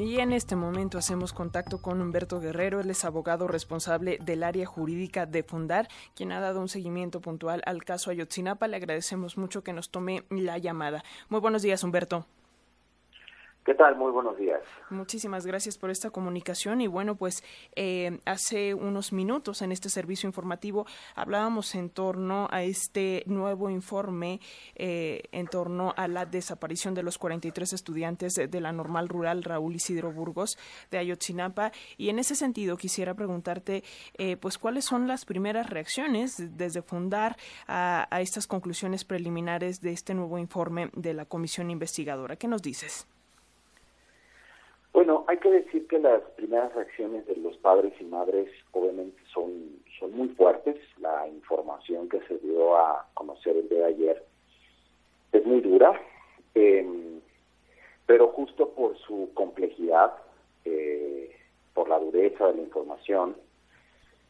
Y en este momento hacemos contacto con Humberto Guerrero, él es abogado responsable del área jurídica de Fundar, quien ha dado un seguimiento puntual al caso Ayotzinapa. Le agradecemos mucho que nos tome la llamada. Muy buenos días, Humberto. ¿Qué tal? Muy buenos días. Muchísimas gracias por esta comunicación y bueno, pues eh, hace unos minutos en este servicio informativo hablábamos en torno a este nuevo informe eh, en torno a la desaparición de los 43 estudiantes de, la normal rural Raúl Isidro Burgos de Ayotzinapa y en ese sentido quisiera preguntarte eh, pues cuáles son las primeras reacciones desde fundar a, a estas conclusiones preliminares de este nuevo informe de la comisión investigadora. ¿Qué nos dices? Bueno, hay que decir que las primeras reacciones de los padres y madres obviamente son, son muy fuertes. La información que se dio a conocer el día ayer es muy dura, em, pero justo por su complejidad, eh, por la dureza de la información,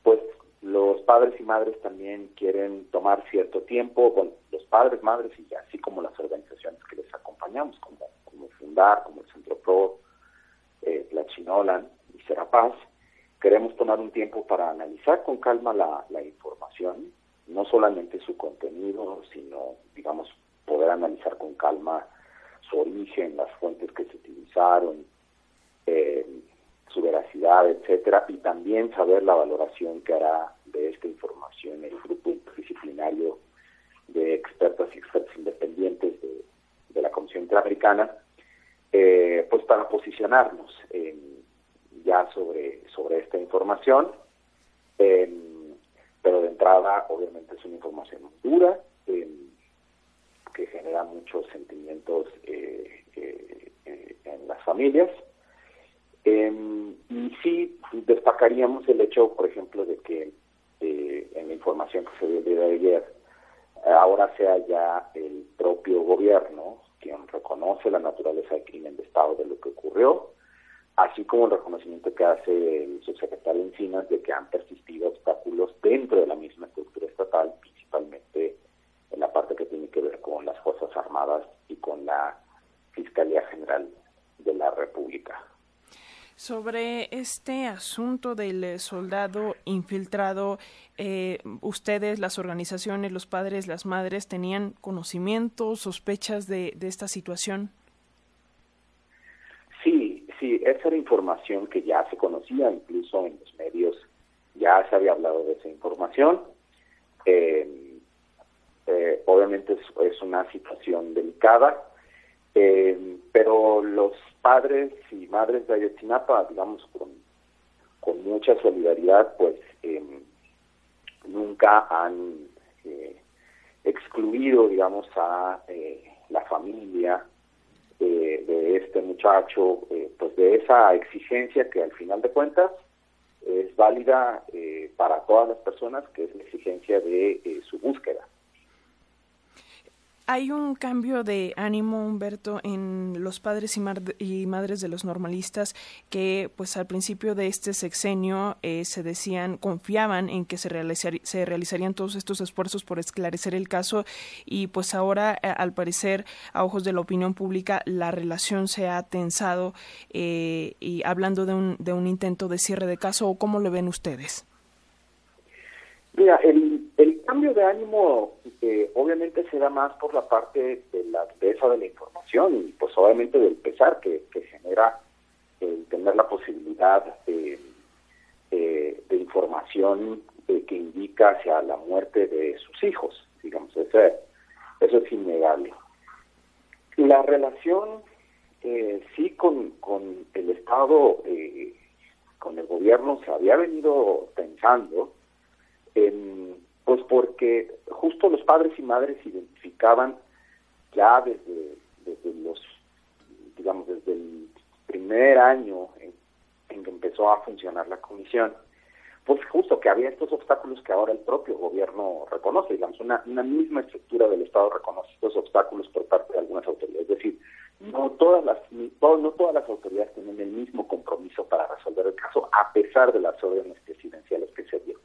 pues los padres y madres también quieren tomar cierto tiempo, bueno, los padres, madres y así como las organizaciones que les acompañamos, como, como Fundar, como el Centro Pro, eh, la Chinolan y Serapaz, queremos tomar un tiempo para analizar con calma la, información, no solamente su contenido, sino, digamos, poder analizar con calma su origen, las fuentes que se utilizaron, eh, su veracidad, etcétera, y también saber la valoración que hará de esta información el grupo interdisciplinario de expertas y expertos independientes de, de la Comisión Interamericana, eh, pues para posicionarnos ya sobre, sobre esta información. Em, pero de entrada, obviamente, es una información dura, em, que genera muchos sentimientos eh, eh, en las familias. Em, y sí destacaríamos el hecho, por ejemplo, de que en la información que se dio de ayer, ahora sea ya el propio gobierno quien reconoce la naturaleza del crimen de Estado de lo que ocurrió, así como el reconocimiento que hace el subsecretario Encinas de que han persistido obstáculos dentro de la misma estructura estatal, principalmente en la parte que tiene que ver con las Fuerzas Armadas y con la Fiscalía General de la República. Sobre este asunto del eh, soldado infiltrado, eh, ustedes, las organizaciones, los padres, las madres, ¿tenían conocimiento, sospechas de, esta situación? Sí, esa era información que ya se conocía, incluso en los medios ya se había hablado de esa información. Eh, obviamente es, una situación delicada, pero los padres y madres de Ayotzinapa, digamos, con, mucha solidaridad, pues em, nunca han eh, excluido, digamos, a eh, la familia eh, de este muchacho, pues de esa exigencia que al final de cuentas es válida para todas las personas, que es la exigencia de su búsqueda. Hay un cambio de ánimo, Humberto, en los padres y, madres de los normalistas que, pues, al principio de este sexenio eh, se decían, confiaban en que se, realizarían todos estos esfuerzos por esclarecer el caso y, pues, ahora, eh, al parecer, a ojos de la opinión pública, la relación se ha tensado eh, y hablando de un, de un intento de cierre de caso, ¿cómo lo ven ustedes? Mira, el, el cambio de ánimo eh, obviamente se da más por la parte de la dureza de la información y pues obviamente del pesar que, genera el tener la posibilidad de, información eh, que indica hacia la muerte de sus hijos, digamos, eso, eso es innegable. La relación eh, sí con, con el Estado, eh, con el gobierno se había venido pensando, pues porque justo los padres y madres identificaban ya desde, desde los, digamos, desde el primer año en, que empezó a funcionar la comisión, pues justo que había estos obstáculos que ahora el propio gobierno reconoce, digamos, una, una misma estructura del Estado reconoce estos obstáculos por parte de algunas autoridades. Es decir, no todas las no todas las autoridades tienen el mismo compromiso para resolver el caso, a pesar de las órdenes presidenciales que se dieron.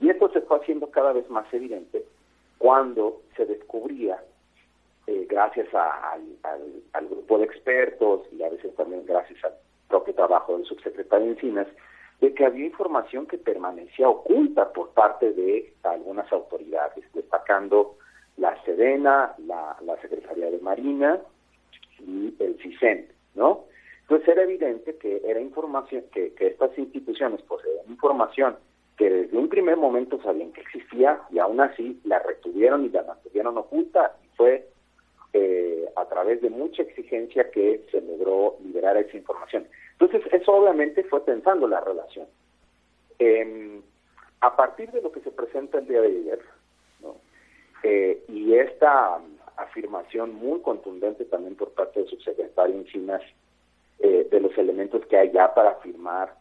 Y esto se fue haciendo cada vez más evidente cuando se descubría, eh, gracias al, grupo de expertos y a veces también gracias al propio trabajo del subsecretario Encinas, de que había información que permanecía oculta por parte de algunas autoridades, destacando la Sedena, la, Secretaría de Marina y el CISEN, ¿no? Entonces era evidente que era información, que, que estas instituciones poseían información que desde un primer momento sabían que existía y aún así la retuvieron y la mantuvieron oculta y fue eh, a través de mucha exigencia que se logró liberar esa información. Entonces eso obviamente fue pensando la relación. Em, a partir de lo que se presenta el día de ayer eh, y esta afirmación muy contundente también por parte del subsecretario Encinas eh, de los elementos que hay ya para afirmar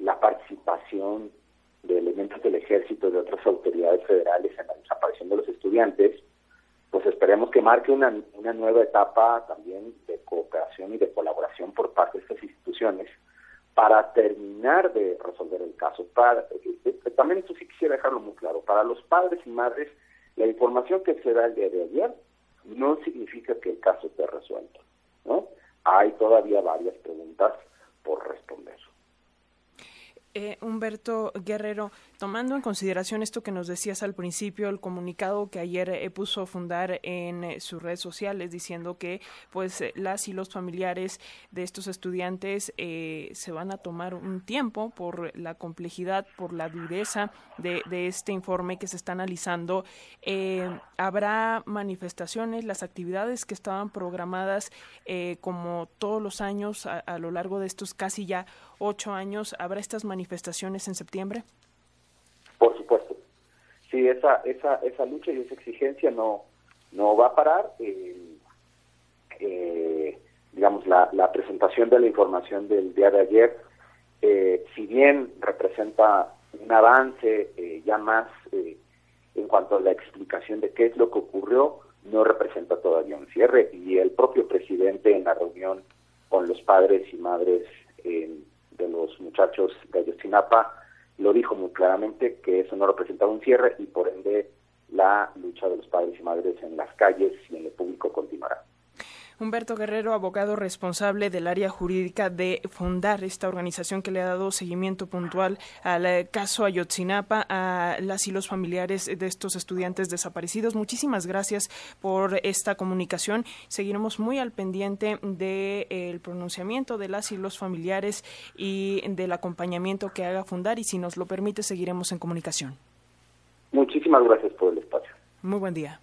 la participación de elementos del ejército de otras autoridades federales en la desaparición de los estudiantes, pues esperemos que marque una, una nueva etapa también de cooperación y de colaboración por parte de estas instituciones para terminar de resolver el caso. Para, eh, eh, también esto sí quisiera dejarlo muy claro, para los padres y madres, la información que se da el día de ayer no significa que el caso esté resuelto. ¿no? Hay todavía varias preguntas por responder. Eh, Humberto Guerrero, tomando en consideración esto que nos decías al principio, el comunicado que ayer eh, puso a fundar en eh, sus redes sociales diciendo que pues las y los familiares de estos estudiantes se van a tomar un tiempo por la complejidad, por la dureza de, este informe que se está analizando. Habrá manifestaciones, las actividades que estaban programadas como todos los años a lo largo de estos casi ya ocho años, ¿habrá estas manifestaciones en septiembre? Sí, esa, esa, esa lucha y esa exigencia no, no va a parar. Eh, eh, digamos, la, la, presentación de la información del día de ayer, eh, si bien representa un avance ya más en cuanto a la explicación de qué es lo que ocurrió, no representa todavía un cierre. Y el propio presidente en la reunión con los padres y madres de los muchachos de Ayotzinapa lo dijo muy claramente que eso no representaba un cierre y por ende la lucha de los padres y madres en las calles y en el público continuará. Humberto Guerrero, abogado responsable del área jurídica de fundar esta organización que le ha dado seguimiento puntual al eh, caso Ayotzinapa, a las y los familiares de estos estudiantes desaparecidos. Muchísimas gracias por esta comunicación. Seguiremos muy al pendiente del eh, pronunciamiento de las y los familiares y del acompañamiento que haga fundar y si nos lo permite seguiremos en comunicación. Muchísimas gracias por el espacio. Muy buen día.